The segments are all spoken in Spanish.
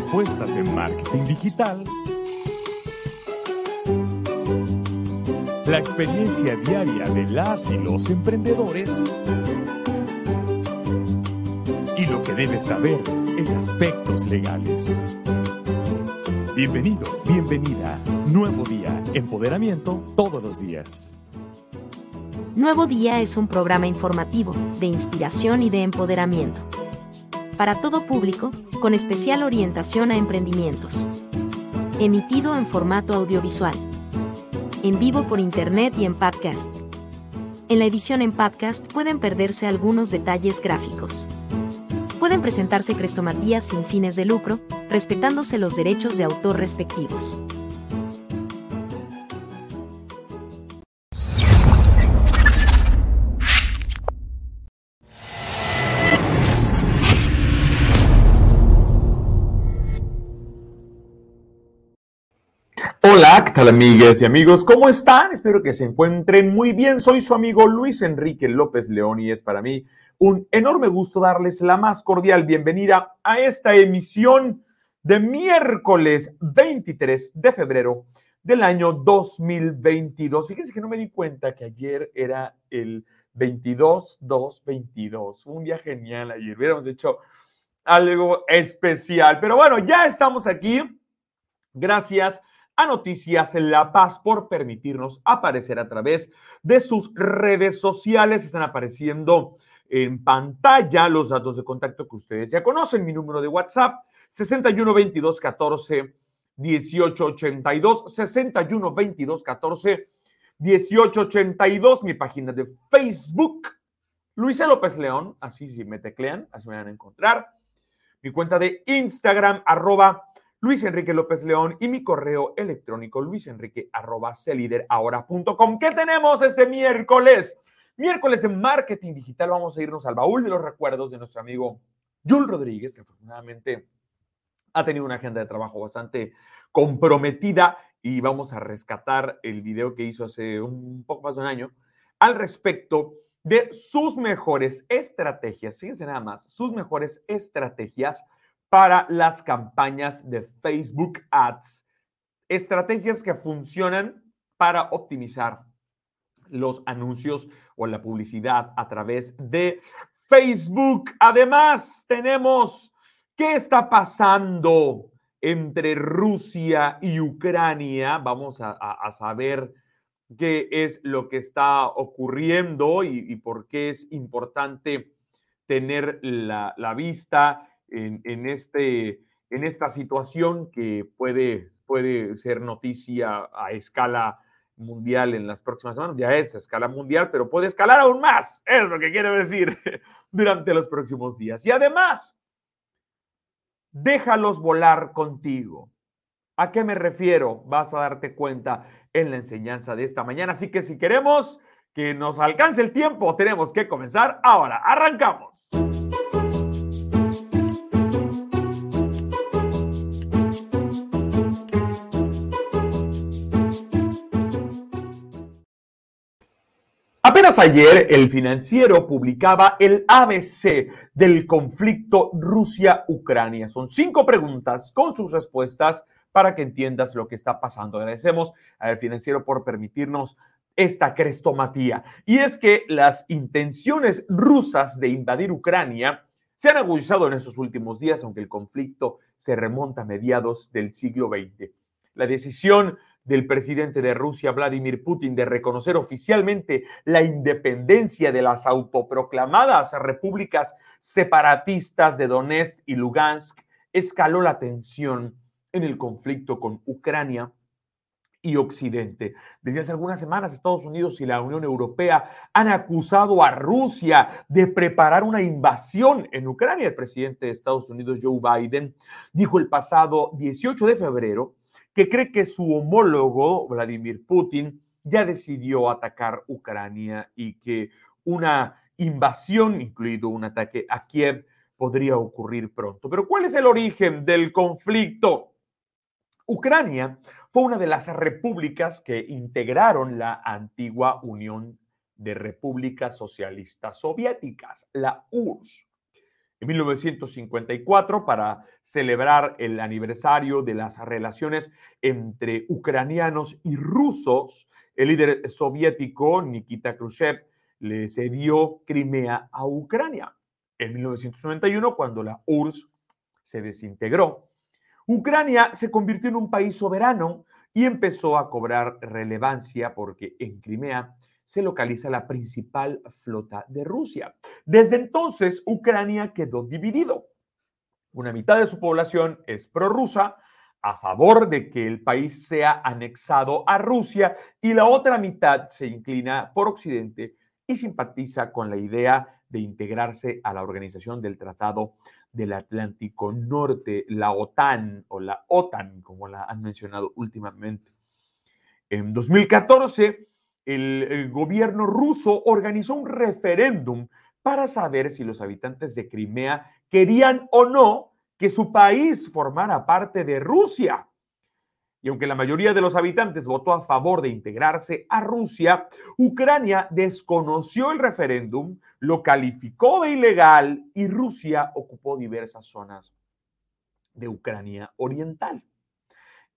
Respuestas en marketing digital. La experiencia diaria de las y los emprendedores. Y lo que debes saber en aspectos legales. Bienvenido, bienvenida. Nuevo día, empoderamiento todos los días. Nuevo Día es un programa informativo, de inspiración y de empoderamiento. Para todo público, con especial orientación a emprendimientos. Emitido en formato audiovisual. En vivo por internet y en podcast. En la edición en podcast pueden perderse algunos detalles gráficos pueden presentarse crestomatías sin fines de lucro, respetándose los derechos de autor respectivos. ¿Qué tal amigas y amigos? ¿Cómo están? Espero que se encuentren muy bien. Soy su amigo Luis Enrique López León y es para mí un enorme gusto darles la más cordial bienvenida a esta emisión de miércoles 23 de febrero del año 2022. Fíjense que no me di cuenta que ayer era el 22-2-22. Un día genial ayer. Hubiéramos hecho algo especial. Pero bueno, ya estamos aquí. Gracias a Noticias La Paz por permitirnos aparecer a través de sus redes sociales. Están apareciendo en pantalla los datos de contacto que ustedes ya conocen. Mi número de WhatsApp, 61 22 14 18 82, 61 22 14 18 82. Mi página de Facebook, Luisa López León, así si me teclean, así me van a encontrar. Mi cuenta de Instagram, arroba Luis Enrique López León y mi correo electrónico luisenrique.com. ¿Qué tenemos este miércoles? Miércoles de marketing digital vamos a irnos al baúl de los recuerdos de nuestro amigo Jul Rodríguez, que afortunadamente ha tenido una agenda de trabajo bastante comprometida y vamos a rescatar el video que hizo hace un poco más de un año al respecto de sus mejores estrategias. Fíjense nada más, sus mejores estrategias para las campañas de Facebook Ads. Estrategias que funcionan para optimizar los anuncios o la publicidad a través de Facebook. Además, tenemos qué está pasando entre Rusia y Ucrania. Vamos a, saber qué es lo que está ocurriendo y, por qué es importante tener la, la vista en, este, en esta situación que puede, puede ser noticia a escala mundial en las próximas semanas. Ya es a escala mundial, pero puede escalar aún más. Es lo que quiero decir durante los próximos días. Y además, déjalos volar contigo. ¿A qué me refiero? Vas a darte cuenta en la enseñanza de esta mañana. Así que si queremos que nos alcance el tiempo, tenemos que comenzar ahora. Arrancamos. Ayer el financiero publicaba el ABC del conflicto Rusia-Ucrania. Son cinco preguntas con sus respuestas para que entiendas lo que está pasando. Agradecemos al financiero por permitirnos esta crestomatía. Y es que las intenciones rusas de invadir Ucrania se han agudizado en estos últimos días, aunque el conflicto se remonta a mediados del siglo XX. La decisión del presidente de Rusia, Vladimir Putin, de reconocer oficialmente la independencia de las autoproclamadas repúblicas separatistas de Donetsk y Lugansk, escaló la tensión en el conflicto con Ucrania y Occidente. Desde hace algunas semanas, Estados Unidos y la Unión Europea han acusado a Rusia de preparar una invasión en Ucrania. El presidente de Estados Unidos, Joe Biden, dijo el pasado 18 de febrero que cree que su homólogo, Vladimir Putin, ya decidió atacar Ucrania y que una invasión, incluido un ataque a Kiev, podría ocurrir pronto. Pero ¿cuál es el origen del conflicto? Ucrania fue una de las repúblicas que integraron la antigua Unión de Repúblicas Socialistas Soviéticas, la URSS. En 1954, para celebrar el aniversario de las relaciones entre ucranianos y rusos, el líder soviético Nikita Khrushchev le cedió Crimea a Ucrania. En 1991, cuando la URSS se desintegró, Ucrania se convirtió en un país soberano y empezó a cobrar relevancia porque en Crimea se localiza la principal flota de Rusia. Desde entonces, Ucrania quedó dividido. Una mitad de su población es prorrusa, a favor de que el país sea anexado a Rusia, y la otra mitad se inclina por Occidente y simpatiza con la idea de integrarse a la organización del Tratado del Atlántico Norte, la OTAN o la OTAN, como la han mencionado últimamente. En 2014, el, gobierno ruso organizó un referéndum para saber si los habitantes de Crimea querían o no que su país formara parte de Rusia. Y aunque la mayoría de los habitantes votó a favor de integrarse a Rusia, Ucrania desconoció el referéndum, lo calificó de ilegal y Rusia ocupó diversas zonas de Ucrania Oriental.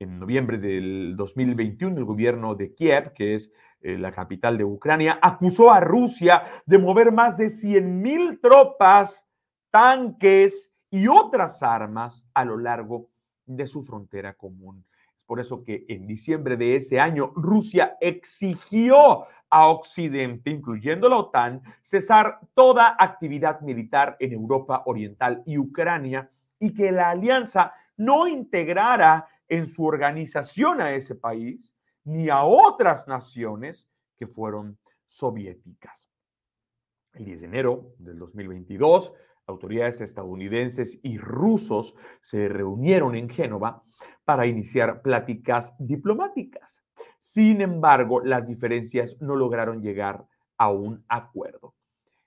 En noviembre del 2021, el gobierno de Kiev, que es eh, la capital de Ucrania, acusó a Rusia de mover más de 100.000 tropas, tanques y otras armas a lo largo de su frontera común. Por eso que en diciembre de ese año Rusia exigió a Occidente, incluyendo la OTAN, cesar toda actividad militar en Europa Oriental y Ucrania y que la alianza no integrara en su organización a ese país ni a otras naciones que fueron soviéticas. El 10 de enero del 2022, autoridades estadounidenses y rusos se reunieron en Génova para iniciar pláticas diplomáticas. Sin embargo, las diferencias no lograron llegar a un acuerdo.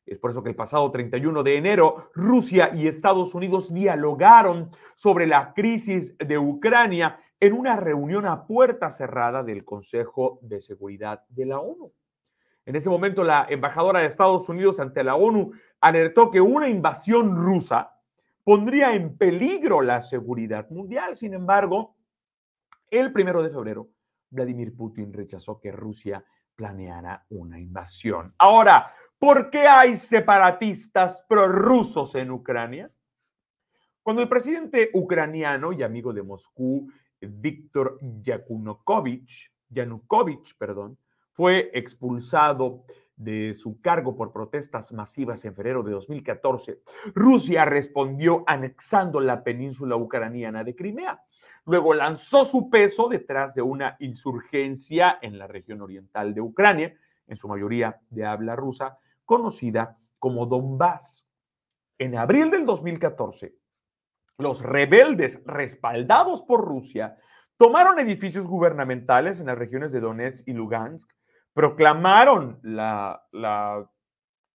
Es por eso que el pasado 31 de enero, Rusia y Estados Unidos dialogaron sobre la crisis de Ucrania en una reunión a puerta cerrada del Consejo de Seguridad de la ONU. En ese momento, la embajadora de Estados Unidos ante la ONU alertó que una invasión rusa pondría en peligro la seguridad mundial. Sin embargo, el primero de febrero, Vladimir Putin rechazó que Rusia planeara una invasión. Ahora, ¿por qué hay separatistas prorrusos en Ucrania? Cuando el presidente ucraniano y amigo de Moscú, Víctor Yanukovych, Yanukovych, perdón, fue expulsado de su cargo por protestas masivas en febrero de 2014, Rusia respondió anexando la península ucraniana de Crimea. Luego lanzó su peso detrás de una insurgencia en la región oriental de Ucrania, en su mayoría de habla rusa, conocida como Donbass. En abril del 2014, los rebeldes respaldados por Rusia tomaron edificios gubernamentales en las regiones de Donetsk y Lugansk proclamaron la,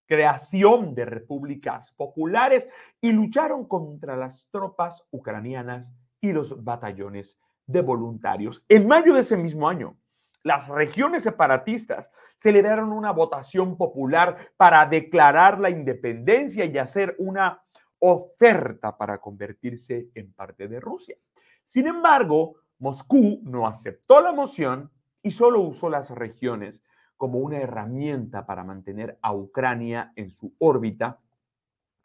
creación de repúblicas populares y lucharon contra las tropas ucranianas y los batallones de voluntarios. En mayo de ese mismo año, las regiones separatistas celebraron una votación popular para declarar la independencia y hacer una oferta para convertirse en parte de Rusia. Sin embargo, Moscú no aceptó la moción y solo usó las regiones como una herramienta para mantener a Ucrania en su órbita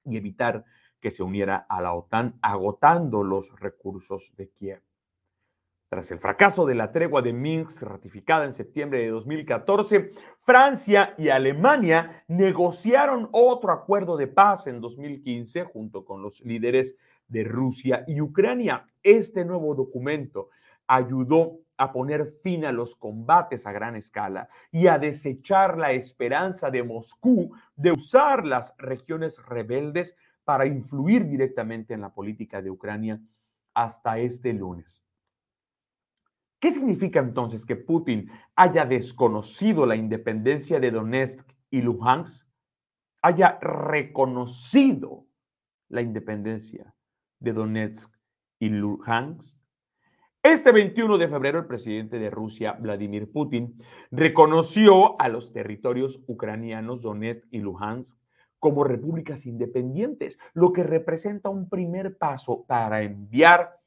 y evitar que se uniera a la OTAN, agotando los recursos de Kiev. Tras el fracaso de la tregua de Minsk ratificada en septiembre de 2014, Francia y Alemania negociaron otro acuerdo de paz en 2015 junto con los líderes de Rusia y Ucrania. Este nuevo documento ayudó a poner fin a los combates a gran escala y a desechar la esperanza de Moscú de usar las regiones rebeldes para influir directamente en la política de Ucrania hasta este lunes. ¿Qué significa entonces que Putin haya desconocido la independencia de Donetsk y Luhansk? Haya reconocido la independencia de Donetsk y Luhansk. Este 21 de febrero, el presidente de Rusia, Vladimir Putin, reconoció a los territorios ucranianos Donetsk y Luhansk como repúblicas independientes, lo que representa un primer paso para enviar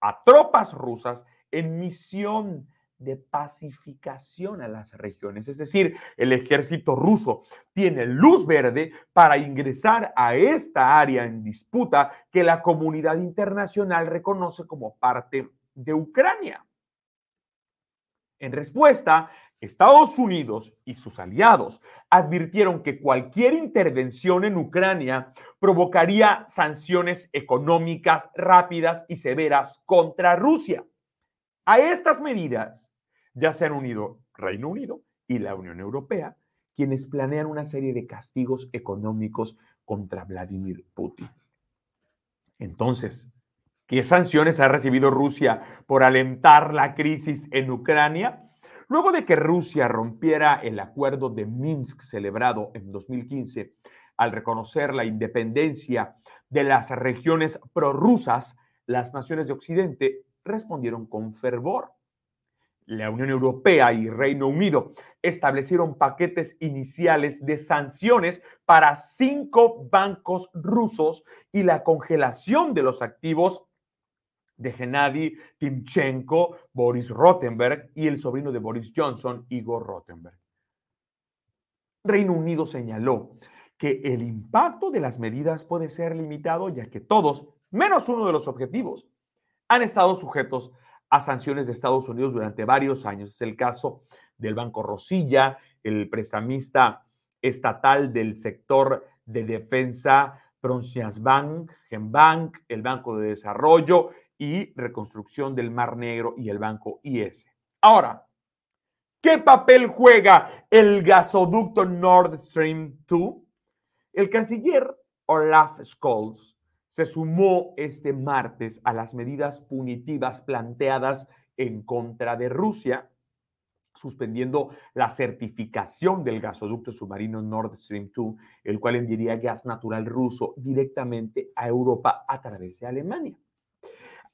a tropas rusas en misión de pacificación a las regiones. Es decir, el ejército ruso tiene luz verde para ingresar a esta área en disputa que la comunidad internacional reconoce como parte de Ucrania. En respuesta, Estados Unidos y sus aliados advirtieron que cualquier intervención en Ucrania provocaría sanciones económicas rápidas y severas contra Rusia. A estas medidas ya se han unido Reino Unido y la Unión Europea, quienes planean una serie de castigos económicos contra Vladimir Putin. Entonces, ¿qué sanciones ha recibido Rusia por alentar la crisis en Ucrania? Luego de que Rusia rompiera el acuerdo de Minsk celebrado en 2015 al reconocer la independencia de las regiones prorrusas, las naciones de Occidente respondieron con fervor. La Unión Europea y Reino Unido establecieron paquetes iniciales de sanciones para cinco bancos rusos y la congelación de los activos de Gennady Timchenko, Boris Rottenberg y el sobrino de Boris Johnson, Igor Rottenberg. Reino Unido señaló que el impacto de las medidas puede ser limitado ya que todos, menos uno de los objetivos, han estado sujetos a sanciones de Estados Unidos durante varios años. Es el caso del Banco Rosilla, el prestamista estatal del sector de defensa Bank, Genbank, el Banco de Desarrollo y Reconstrucción del Mar Negro y el Banco IS. Ahora, ¿qué papel juega el gasoducto Nord Stream 2? El canciller Olaf Scholz se sumó este martes a las medidas punitivas planteadas en contra de Rusia, suspendiendo la certificación del gasoducto submarino Nord Stream 2, el cual enviaría gas natural ruso directamente a Europa a través de Alemania.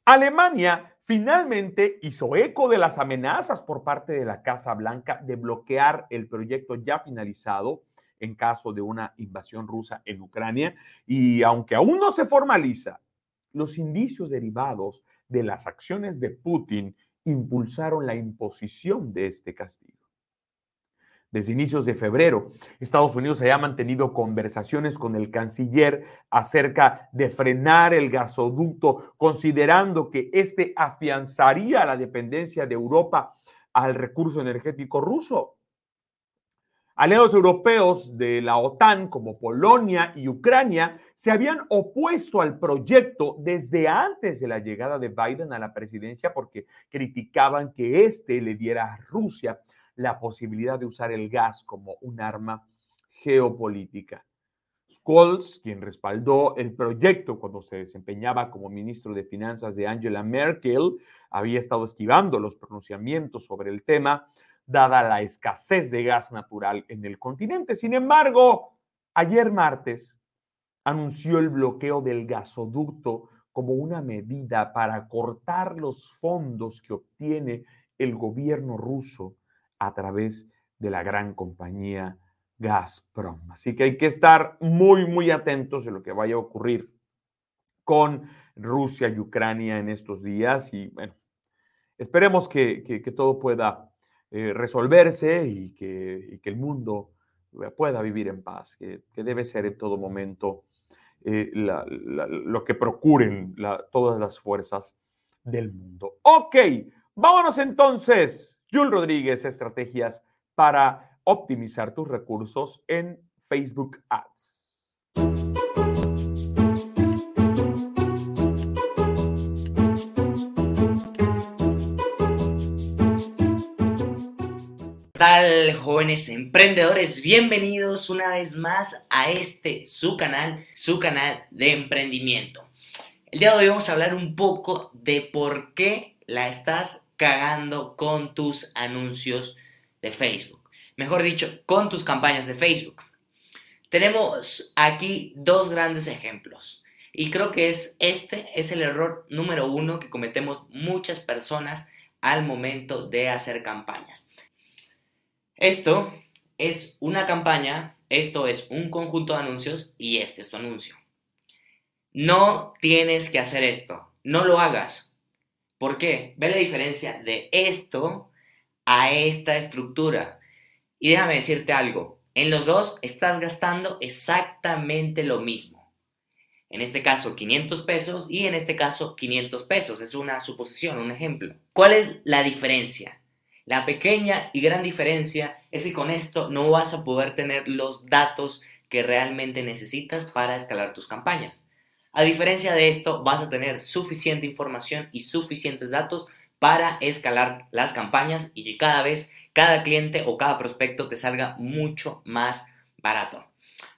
Alemania finalmente hizo eco de las amenazas por parte de la Casa Blanca de bloquear el proyecto ya finalizado en caso de una invasión rusa en Ucrania. Y aunque aún no se formaliza, los indicios derivados de las acciones de Putin impulsaron la imposición de este castigo. Desde inicios de febrero, Estados Unidos había mantenido conversaciones con el canciller acerca de frenar el gasoducto, considerando que este afianzaría la dependencia de Europa al recurso energético ruso. Aliados europeos de la OTAN como Polonia y Ucrania se habían opuesto al proyecto desde antes de la llegada de Biden a la presidencia porque criticaban que éste le diera a Rusia la posibilidad de usar el gas como un arma geopolítica. Scholz, quien respaldó el proyecto cuando se desempeñaba como ministro de Finanzas de Angela Merkel, había estado esquivando los pronunciamientos sobre el tema dada la escasez de gas natural en el continente. Sin embargo, ayer martes anunció el bloqueo del gasoducto como una medida para cortar los fondos que obtiene el gobierno ruso a través de la gran compañía Gazprom. Así que hay que estar muy, muy atentos de lo que vaya a ocurrir con Rusia y Ucrania en estos días y bueno, esperemos que, que todo pueda eh, resolverse y que, que, el mundo eh, pueda vivir en paz, que, debe ser en todo momento eh, lo que procuren todas las fuerzas del mundo. Ok, vámonos entonces. Jules Rodríguez, estrategias para optimizar tus recursos en Facebook Ads. Jóvenes emprendedores? Bienvenidos una vez más a este su canal, su canal de emprendimiento. El día de hoy vamos a hablar un poco de por qué la estás cagando con tus anuncios de Facebook. Mejor dicho, con tus campañas de Facebook. Tenemos aquí dos grandes ejemplos. Y creo que es este es el error número uno que cometemos muchas personas al momento de hacer campañas. Esto es una campaña, esto es un conjunto de anuncios y este es tu anuncio. No tienes que hacer esto, no lo hagas. ¿Por qué? Ve la diferencia de esto a esta estructura. Y déjame decirte algo, en los dos estás gastando exactamente lo mismo. En este caso 500 pesos y en este caso 500 pesos. Es una suposición, un ejemplo. ¿Cuál es la diferencia? La pequeña y gran diferencia es que con esto no vas a poder tener los datos que realmente necesitas para escalar tus campañas. A diferencia de esto, vas a tener suficiente información y suficientes datos para escalar las campañas y que cada vez cada cliente o cada prospecto te salga mucho más barato.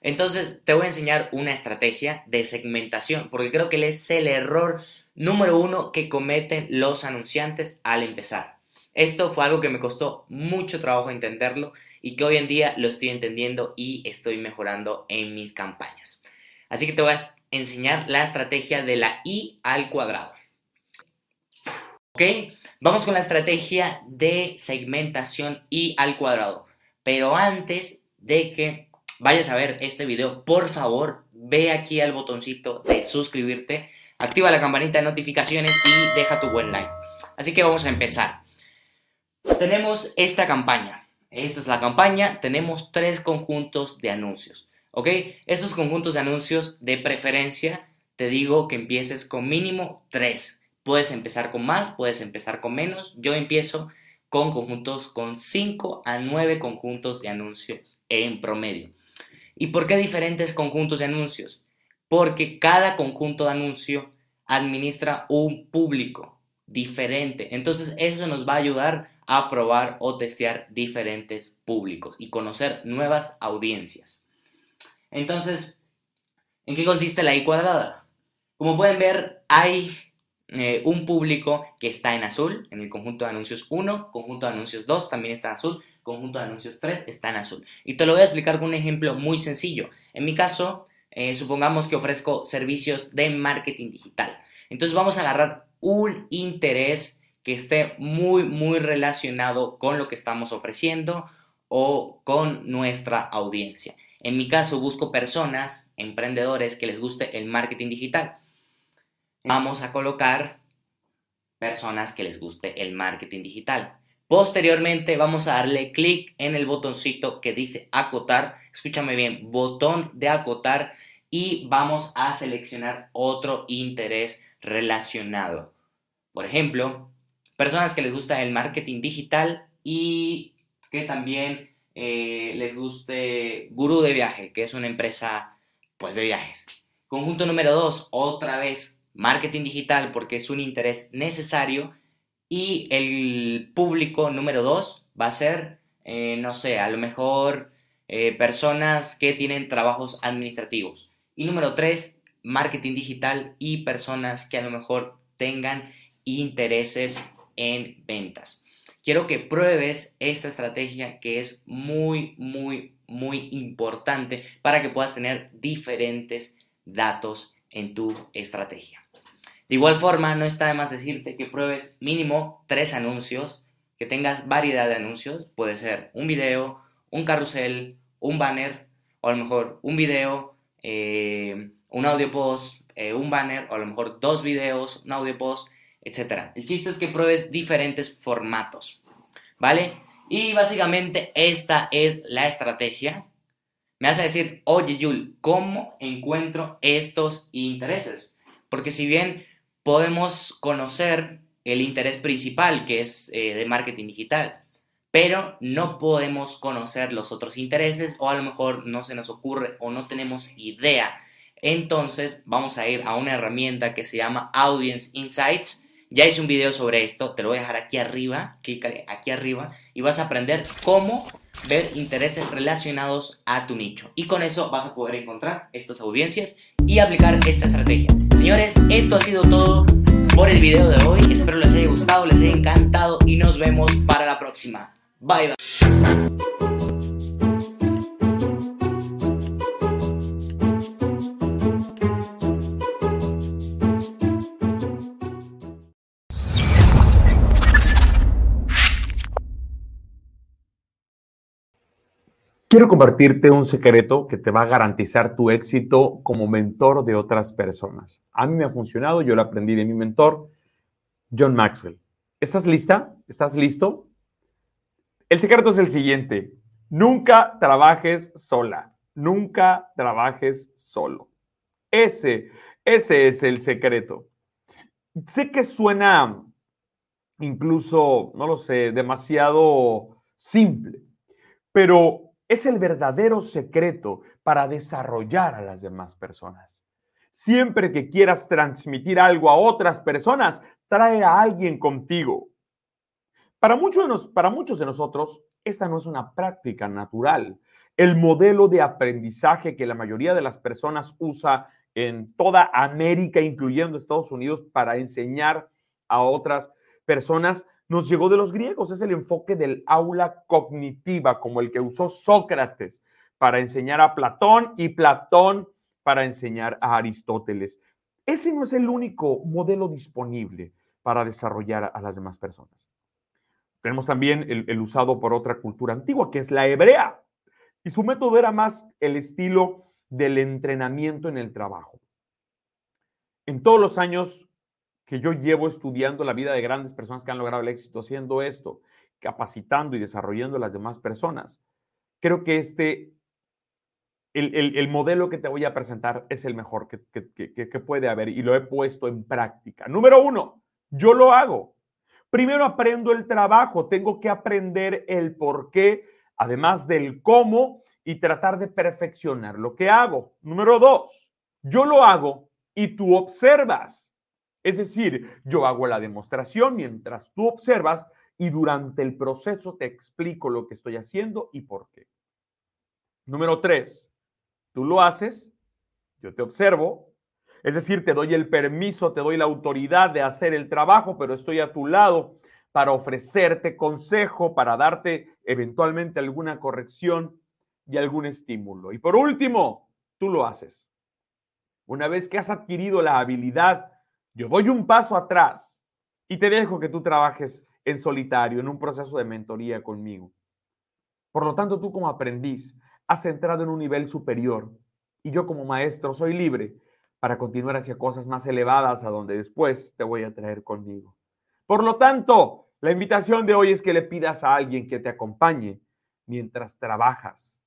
Entonces, te voy a enseñar una estrategia de segmentación, porque creo que es el error número uno que cometen los anunciantes al empezar. Esto fue algo que me costó mucho trabajo entenderlo y que hoy en día lo estoy entendiendo y estoy mejorando en mis campañas. Así que te voy a enseñar la estrategia de la I al cuadrado. ¿Ok? Vamos con la estrategia de segmentación I al cuadrado. Pero antes de que vayas a ver este video, por favor, ve aquí al botoncito de suscribirte, activa la campanita de notificaciones y deja tu buen like. Así que vamos a empezar. Tenemos esta campaña. Esta es la campaña. Tenemos tres conjuntos de anuncios. ¿Ok? Estos conjuntos de anuncios, de preferencia, te digo que empieces con mínimo tres. Puedes empezar con más, puedes empezar con menos. Yo empiezo con conjuntos con 5 a 9 conjuntos de anuncios en promedio. ¿Y por qué diferentes conjuntos de anuncios? Porque cada conjunto de anuncio administra un público diferente. Entonces eso nos va a ayudar a probar o testear diferentes públicos y conocer nuevas audiencias. Entonces, ¿en qué consiste la I cuadrada? Como pueden ver, hay eh, un público que está en azul, en el conjunto de anuncios 1, conjunto de anuncios 2 también está en azul, conjunto de anuncios 3 está en azul. Y te lo voy a explicar con un ejemplo muy sencillo. En mi caso, eh, supongamos que ofrezco servicios de marketing digital. Entonces vamos a agarrar un interés que esté muy, muy relacionado con lo que estamos ofreciendo o con nuestra audiencia. En mi caso, busco personas, emprendedores que les guste el marketing digital. Vamos a colocar personas que les guste el marketing digital. Posteriormente vamos a darle clic en el botoncito que dice acotar. Escúchame bien, botón de acotar y vamos a seleccionar otro interés relacionado. Por ejemplo, personas que les gusta el marketing digital y que también eh, les guste Gurú de Viaje, que es una empresa pues de viajes. Conjunto número 2, otra vez marketing digital porque es un interés necesario y el público número dos va a ser, eh, no sé, a lo mejor eh, personas que tienen trabajos administrativos. Y número tres, marketing digital y personas que a lo mejor tengan intereses en ventas. Quiero que pruebes esta estrategia que es muy, muy, muy importante para que puedas tener diferentes datos en tu estrategia. De igual forma, no está de más decirte que pruebes mínimo tres anuncios, que tengas variedad de anuncios. Puede ser un video, un carrusel, un banner, o a lo mejor un video, eh, un audio post, eh, un banner, o a lo mejor dos videos, un audio post, etc. El chiste es que pruebes diferentes formatos, ¿vale? Y básicamente esta es la estrategia. Me vas decir, oye Yul, ¿cómo encuentro estos intereses? Porque si bien podemos conocer el interés principal, que es eh, de marketing digital, pero no podemos conocer los otros intereses o a lo mejor no se nos ocurre o no tenemos idea. Entonces vamos a ir a una herramienta que se llama Audience Insights Ya hice un video sobre esto, te lo voy a dejar aquí arriba, clícale aquí arriba y vas a aprender cómo ver intereses relacionados a tu nicho. Y con eso vas a poder encontrar estas audiencias y aplicar esta estrategia. Señores, esto ha sido todo por el video de hoy. Espero les haya gustado, les haya encantado y nos vemos para la próxima. Bye bye. Quiero compartirte un secreto que te va a garantizar tu éxito como mentor de otras personas. A mí me ha funcionado, yo lo aprendí de mi mentor, John Maxwell. ¿Estás lista? ¿Estás listo? El secreto es el siguiente. Nunca trabajes sola. Nunca trabajes solo. Ese, ese es el secreto. Sé que suena incluso, no lo sé, demasiado simple, pero es el verdadero secreto para desarrollar a las demás personas. Siempre que quieras transmitir algo a otras personas, trae a alguien contigo. Para muchos, de nos, para muchos de nosotros, esta no es una práctica natural. El modelo de aprendizaje que la mayoría de las personas usa en toda América, incluyendo Estados Unidos, para enseñar a otras personas, nos llegó de los griegos. Es el enfoque del aula cognitiva, como el que usó Sócrates para enseñar a Platón y Platón para enseñar a Aristóteles. Ese no es el único modelo disponible para desarrollar a las demás personas. Tenemos también el, el, usado por otra cultura antigua, que es la hebrea. Y su método era más el estilo del entrenamiento en el trabajo. En todos los años que yo llevo estudiando la vida de grandes personas que han logrado el éxito haciendo esto, capacitando y desarrollando a las demás personas, creo que este, el, el, el modelo que te voy a presentar es el mejor que, que, que, que puede haber y lo he puesto en práctica. Número uno, yo lo hago. Primero aprendo el trabajo, tengo que aprender el por qué, además del cómo, y tratar de perfeccionar lo que hago. Número dos, yo lo hago y tú observas. Es decir, yo hago la demostración mientras tú observas y durante el proceso te explico lo que estoy haciendo y por qué. Número tres, tú lo haces, yo te observo, es decir, te doy el permiso, te doy la autoridad de hacer el trabajo, pero estoy a tu lado para ofrecerte consejo, para darte eventualmente alguna corrección y algún estímulo. Y por último, tú lo haces. Una vez que has adquirido la habilidad yo doy un paso atrás y te dejo que tú trabajes en solitario, en un proceso de mentoría conmigo. Por lo tanto, tú como aprendiz has entrado en un nivel superior y yo como maestro soy libre para continuar hacia cosas más elevadas a donde después te voy a traer conmigo. Por lo tanto, la invitación de hoy es que le pidas a alguien que te acompañe mientras trabajas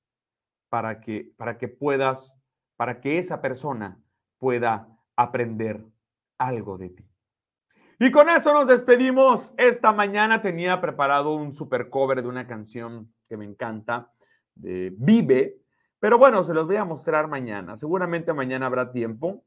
para que, para que puedas, para que esa persona pueda aprender algo de ti. Y con eso nos despedimos. Esta mañana tenía preparado un super cover de una canción que me encanta, de Vive, pero bueno, se los voy a mostrar mañana. Seguramente mañana habrá tiempo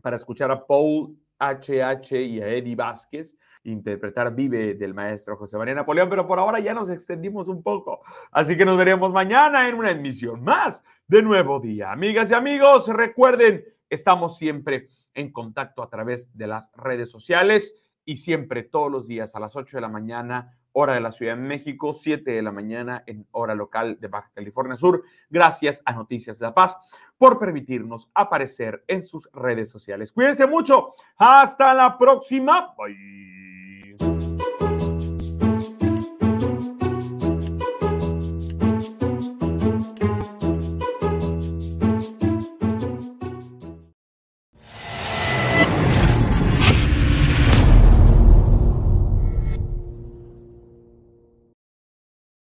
para escuchar a Paul HH y a Eddie Vázquez interpretar Vive del maestro José María Napoleón, pero por ahora ya nos extendimos un poco. Así que nos veremos mañana en una emisión más de Nuevo Día. Amigas y amigos, recuerden, estamos siempre en contacto a través de las redes sociales y siempre todos los días a las 8 de la mañana, hora de la Ciudad de México, 7 de la mañana en hora local de Baja California Sur. Gracias a Noticias de la Paz por permitirnos aparecer en sus redes sociales. Cuídense mucho. Hasta la próxima. Bye.